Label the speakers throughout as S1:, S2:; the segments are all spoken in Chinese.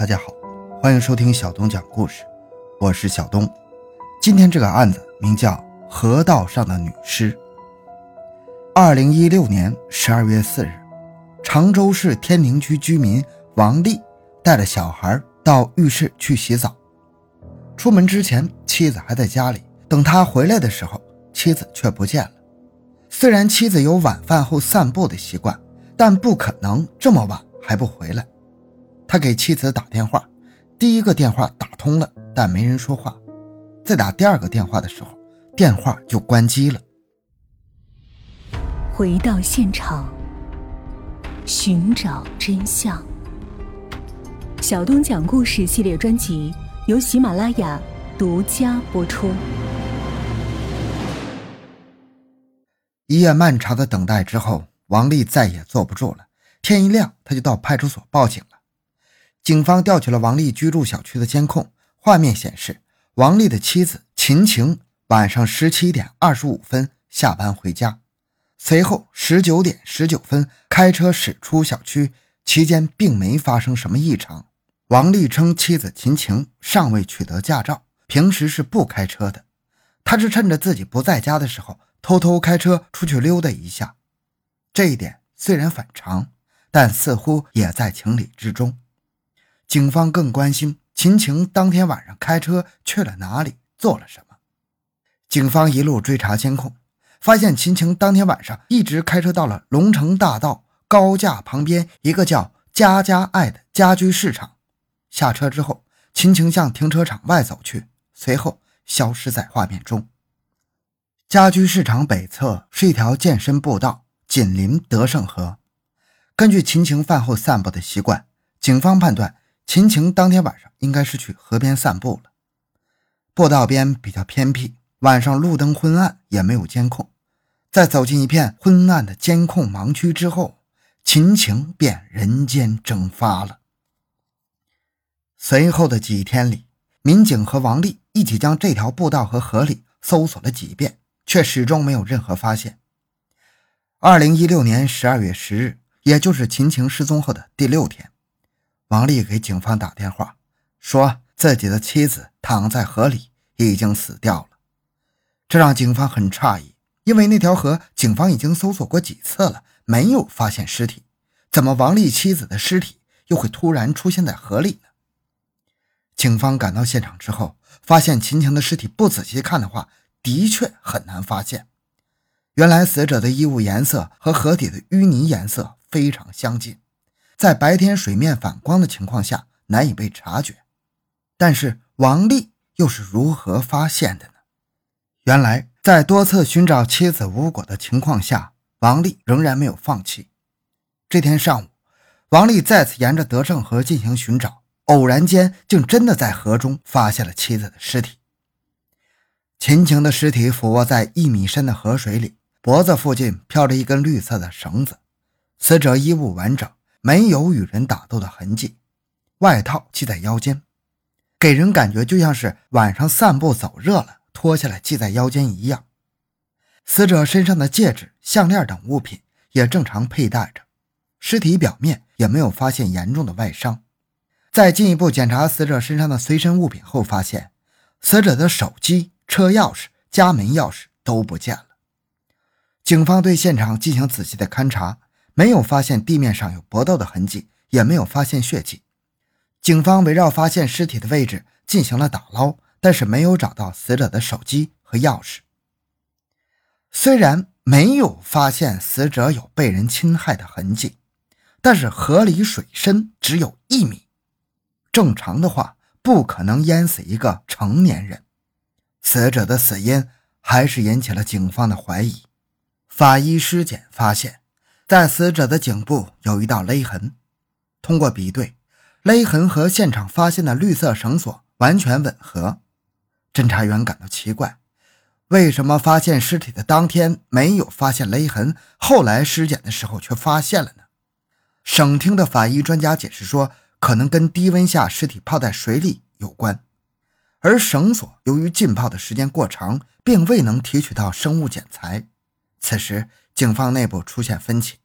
S1: 大家好，欢迎收听小东讲故事，我是小东。今天这个案子名叫《河道上的女尸》。二零一六年十二月四日，常州市天宁区居民王丽带着小孩到浴室去洗澡。出门之前，妻子还在家里，等他回来的时候，妻子却不见了。虽然妻子有晚饭后散步的习惯，但不可能这么晚还不回来。他给妻子打电话，第一个电话打通了，但没人说话。在打第二个电话的时候，电话就关机了。
S2: 回到现场，寻找真相。小东讲故事系列专辑由喜马拉雅独家播出。
S1: 一夜漫长的等待之后，王丽再也坐不住了。天一亮，他就到派出所报警了。警方调取了王丽居住小区的监控画面，显示王丽的妻子秦晴晚上十七点二十五分下班回家，随后十九点十九分开车驶出小区，期间并没发生什么异常。王丽称，妻子秦晴尚未取得驾照，平时是不开车的，他是趁着自己不在家的时候偷偷开车出去溜达一下。这一点虽然反常，但似乎也在情理之中。警方更关心秦晴当天晚上开车去了哪里，做了什么。警方一路追查监控，发现秦晴当天晚上一直开车到了龙城大道高架旁边一个叫“家家爱”的家居市场。下车之后，秦晴向停车场外走去，随后消失在画面中。家居市场北侧是一条健身步道，紧邻德胜河。根据秦晴饭后散步的习惯，警方判断。秦晴当天晚上应该是去河边散步了。步道边比较偏僻，晚上路灯昏暗，也没有监控。在走进一片昏暗的监控盲区之后，秦晴便人间蒸发了。随后的几天里，民警和王丽一起将这条步道和河里搜索了几遍，却始终没有任何发现。二零一六年十二月十日，也就是秦晴失踪后的第六天。王丽给警方打电话，说自己的妻子躺在河里，已经死掉了。这让警方很诧异，因为那条河警方已经搜索过几次了，没有发现尸体，怎么王丽妻子的尸体又会突然出现在河里呢？警方赶到现场之后，发现秦晴的尸体，不仔细看的话，的确很难发现。原来死者的衣物颜色和河底的淤泥颜色非常相近。在白天水面反光的情况下难以被察觉，但是王丽又是如何发现的呢？原来，在多次寻找妻子无果的情况下，王丽仍然没有放弃。这天上午，王丽再次沿着德胜河进行寻找，偶然间竟真的在河中发现了妻子的尸体。秦晴的尸体俯卧在一米深的河水里，脖子附近飘着一根绿色的绳子，死者衣物完整。没有与人打斗的痕迹，外套系在腰间，给人感觉就像是晚上散步走热了，脱下来系在腰间一样。死者身上的戒指、项链等物品也正常佩戴着，尸体表面也没有发现严重的外伤。在进一步检查死者身上的随身物品后，发现死者的手机、车钥匙、家门钥匙都不见了。警方对现场进行仔细的勘查。没有发现地面上有搏斗的痕迹，也没有发现血迹。警方围绕发现尸体的位置进行了打捞，但是没有找到死者的手机和钥匙。虽然没有发现死者有被人侵害的痕迹，但是河里水深只有一米，正常的话不可能淹死一个成年人。死者的死因还是引起了警方的怀疑。法医尸检发现。在死者的颈部有一道勒痕，通过比对，勒痕和现场发现的绿色绳索完全吻合。侦查员感到奇怪，为什么发现尸体的当天没有发现勒痕，后来尸检的时候却发现了呢？省厅的法医专家解释说，可能跟低温下尸体泡在水里有关，而绳索由于浸泡的时间过长，并未能提取到生物检材。此时，警方内部出现分歧。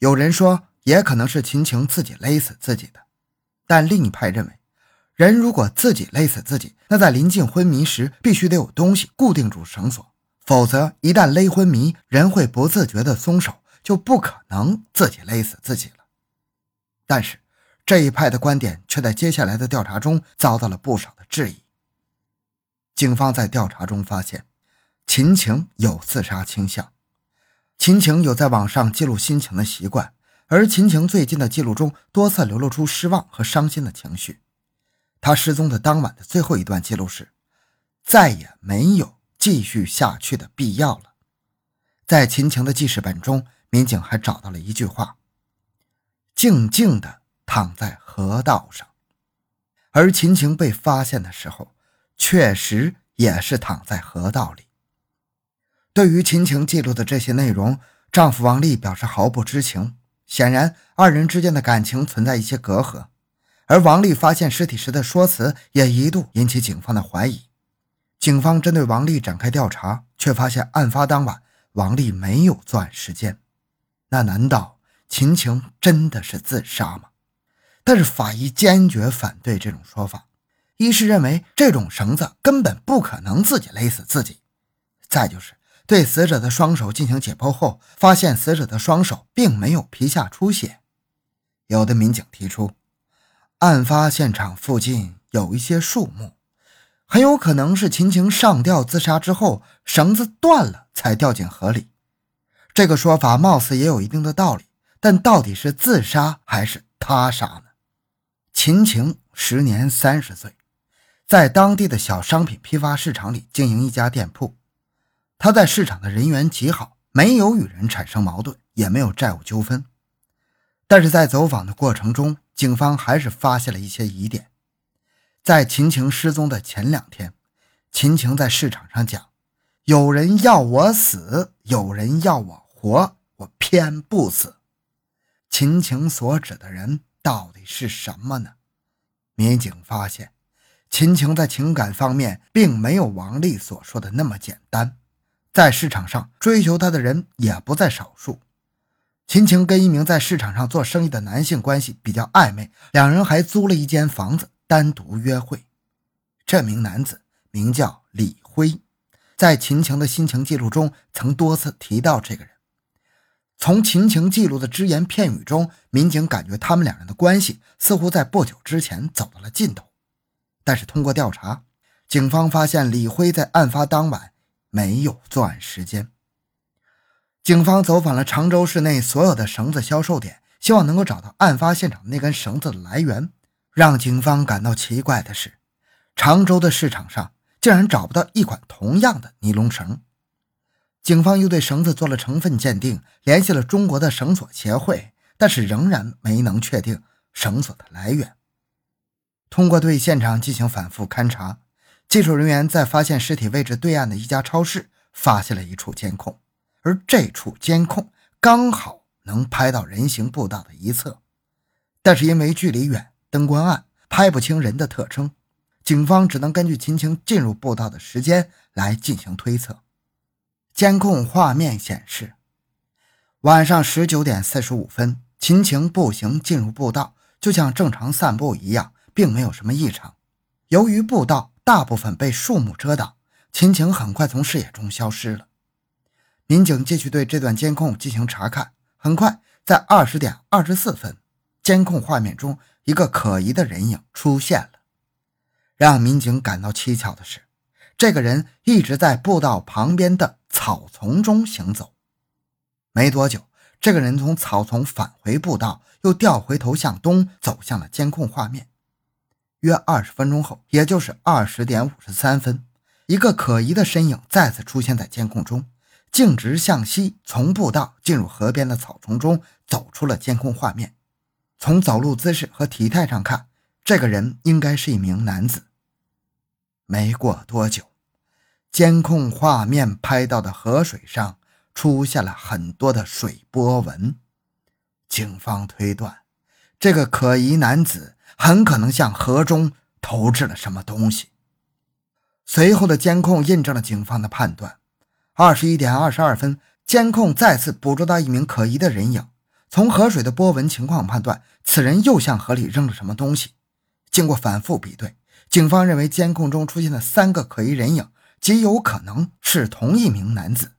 S1: 有人说，也可能是秦晴自己勒死自己的，但另一派认为，人如果自己勒死自己，那在临近昏迷时必须得有东西固定住绳索，否则一旦勒昏迷，人会不自觉地松手，就不可能自己勒死自己了。但是这一派的观点却在接下来的调查中遭到了不少的质疑。警方在调查中发现，秦晴有自杀倾向。秦晴有在网上记录心情的习惯，而秦晴最近的记录中多次流露出失望和伤心的情绪。他失踪的当晚的最后一段记录是：“再也没有继续下去的必要了。”在秦晴的记事本中，民警还找到了一句话：“静静地躺在河道上。”而秦晴被发现的时候，确实也是躺在河道里。对于秦晴记录的这些内容，丈夫王丽表示毫不知情。显然，二人之间的感情存在一些隔阂。而王丽发现尸体时的说辞也一度引起警方的怀疑。警方针对王丽展开调查，却发现案发当晚王丽没有作案时间。那难道秦晴真的是自杀吗？但是法医坚决反对这种说法。一是认为这种绳子根本不可能自己勒死自己，再就是。对死者的双手进行解剖后，发现死者的双手并没有皮下出血。有的民警提出，案发现场附近有一些树木，很有可能是秦晴上吊自杀之后，绳子断了才掉进河里。这个说法貌似也有一定的道理，但到底是自杀还是他杀呢？秦晴时年三十岁，在当地的小商品批发市场里经营一家店铺。他在市场的人缘极好，没有与人产生矛盾，也没有债务纠纷。但是在走访的过程中，警方还是发现了一些疑点。在秦晴失踪的前两天，秦晴在市场上讲：“有人要我死，有人要我活，我偏不死。”秦晴所指的人到底是什么呢？民警发现，秦晴在情感方面并没有王丽所说的那么简单。在市场上追求她的人也不在少数。秦晴跟一名在市场上做生意的男性关系比较暧昧，两人还租了一间房子单独约会。这名男子名叫李辉，在秦晴的心情记录中曾多次提到这个人。从秦晴记录的只言片语中，民警感觉他们两人的关系似乎在不久之前走到了尽头。但是通过调查，警方发现李辉在案发当晚。没有作案时间。警方走访了常州市内所有的绳子销售点，希望能够找到案发现场那根绳子的来源。让警方感到奇怪的是，常州的市场上竟然找不到一款同样的尼龙绳。警方又对绳子做了成分鉴定，联系了中国的绳索协会，但是仍然没能确定绳索的来源。通过对现场进行反复勘查。技术人员在发现尸体位置对岸的一家超市发现了一处监控，而这处监控刚好能拍到人行步道的一侧，但是因为距离远、灯光暗，拍不清人的特征。警方只能根据秦晴进入步道的时间来进行推测。监控画面显示，晚上十九点四十五分，秦晴步行进入步道，就像正常散步一样，并没有什么异常。由于步道。大部分被树木遮挡，秦晴很快从视野中消失了。民警继续对这段监控进行查看，很快在二十点二十四分，监控画面中一个可疑的人影出现了。让民警感到蹊跷的是，这个人一直在步道旁边的草丛中行走。没多久，这个人从草丛返回步道，又调回头向东走向了监控画面。约二十分钟后，也就是二十点五十三分，一个可疑的身影再次出现在监控中，径直向西，从步道进入河边的草丛中，走出了监控画面。从走路姿势和体态上看，这个人应该是一名男子。没过多久，监控画面拍到的河水上出现了很多的水波纹，警方推断，这个可疑男子。很可能向河中投掷了什么东西。随后的监控印证了警方的判断。二十一点二十二分，监控再次捕捉到一名可疑的人影。从河水的波纹情况判断，此人又向河里扔了什么东西，经过反复比对，警方认为监控中出现的三个可疑人影极有可能是同一名男子。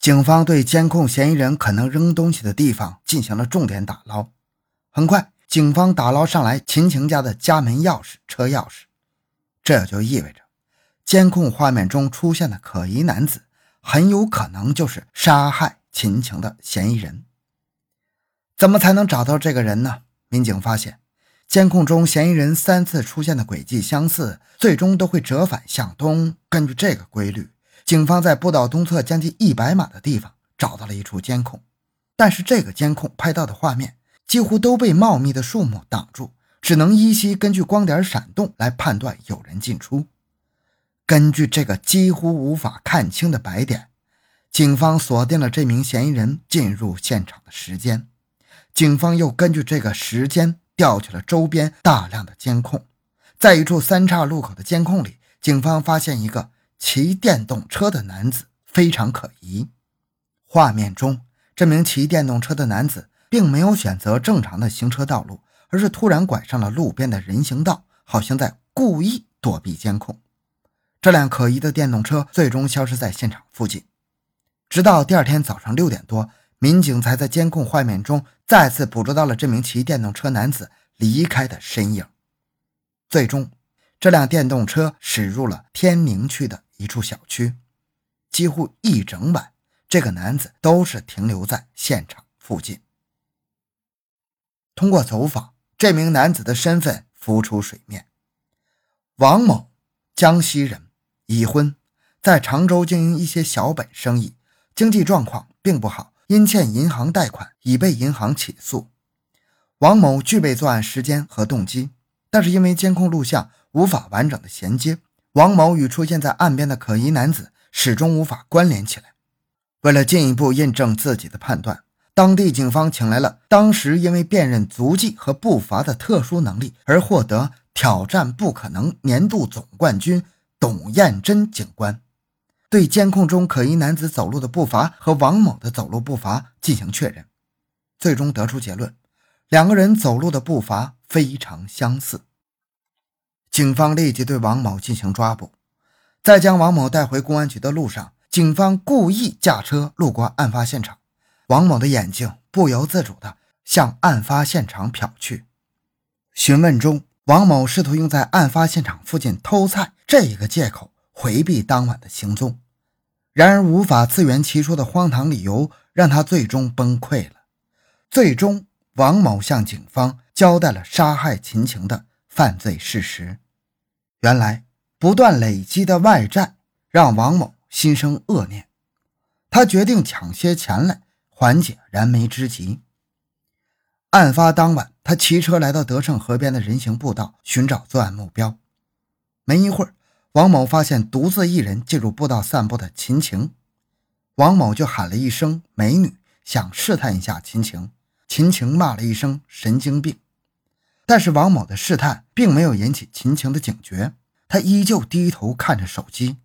S1: 警方对监控嫌疑人可能扔东西的地方进行了重点打捞。很快，警方打捞上来秦晴家的家门钥匙、车钥匙，这就意味着监控画面中出现的可疑男子很有可能就是杀害秦晴的嫌疑人。怎么才能找到这个人呢？民警发现，监控中嫌疑人三次出现的轨迹相似，最终都会折返向东。根据这个规律。警方在步道东侧将近一百码的地方找到了一处监控，但是这个监控拍到的画面几乎都被茂密的树木挡住，只能依稀根据光点闪动来判断有人进出。根据这个几乎无法看清的白点，警方锁定了这名嫌疑人进入现场的时间。警方又根据这个时间调取了周边大量的监控，在一处三岔路口的监控里，警方发现一个。骑电动车的男子非常可疑。画面中，这名骑电动车的男子并没有选择正常的行车道路，而是突然拐上了路边的人行道，好像在故意躲避监控。这辆可疑的电动车最终消失在现场附近。直到第二天早上六点多，民警才在监控画面中再次捕捉到了这名骑电动车男子离开的身影。最终，这辆电动车驶入了天明区的。一处小区，几乎一整晚，这个男子都是停留在现场附近。通过走访，这名男子的身份浮出水面：王某，江西人，已婚，在常州经营一些小本生意，经济状况并不好，因欠银行贷款已被银行起诉。王某具备作案时间和动机，但是因为监控录像无法完整的衔接。王某与出现在岸边的可疑男子始终无法关联起来。为了进一步印证自己的判断，当地警方请来了当时因为辨认足迹和步伐的特殊能力而获得“挑战不可能”年度总冠军董艳珍警官，对监控中可疑男子走路的步伐和王某的走路步伐进行确认，最终得出结论：两个人走路的步伐非常相似。警方立即对王某进行抓捕，在将王某带回公安局的路上，警方故意驾车路过案发现场，王某的眼睛不由自主地向案发现场瞟去。询问中，王某试图用在案发现场附近偷菜这一个借口回避当晚的行踪，然而无法自圆其说的荒唐理由让他最终崩溃了。最终，王某向警方交代了杀害秦晴的犯罪事实。原来不断累积的外债让王某心生恶念，他决定抢些钱来缓解燃眉之急。案发当晚，他骑车来到德胜河边的人行步道寻找作案目标。没一会儿，王某发现独自一人进入步道散步的秦晴，王某就喊了一声“美女”，想试探一下秦晴。秦晴骂了一声“神经病”。但是王某的试探并没有引起秦晴的警觉，他依旧低头看着手机，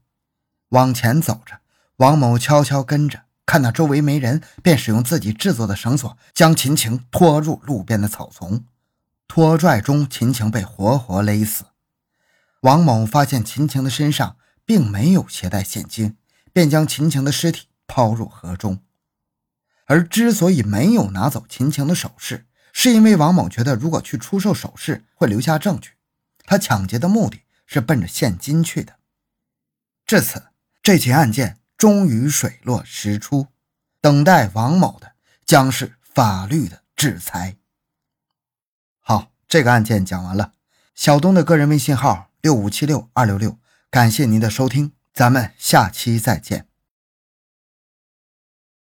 S1: 往前走着。王某悄悄跟着，看到周围没人，便使用自己制作的绳索将秦晴拖入路边的草丛。拖拽中，秦晴被活活勒死。王某发现秦晴的身上并没有携带现金，便将秦晴的尸体抛入河中。而之所以没有拿走秦晴的首饰，是因为王某觉得，如果去出售首饰会留下证据，他抢劫的目的是奔着现金去的。至此，这起案件终于水落石出，等待王某的将是法律的制裁。好，这个案件讲完了。小东的个人微信号六五七六二六六，感谢您的收听，咱们下期再见。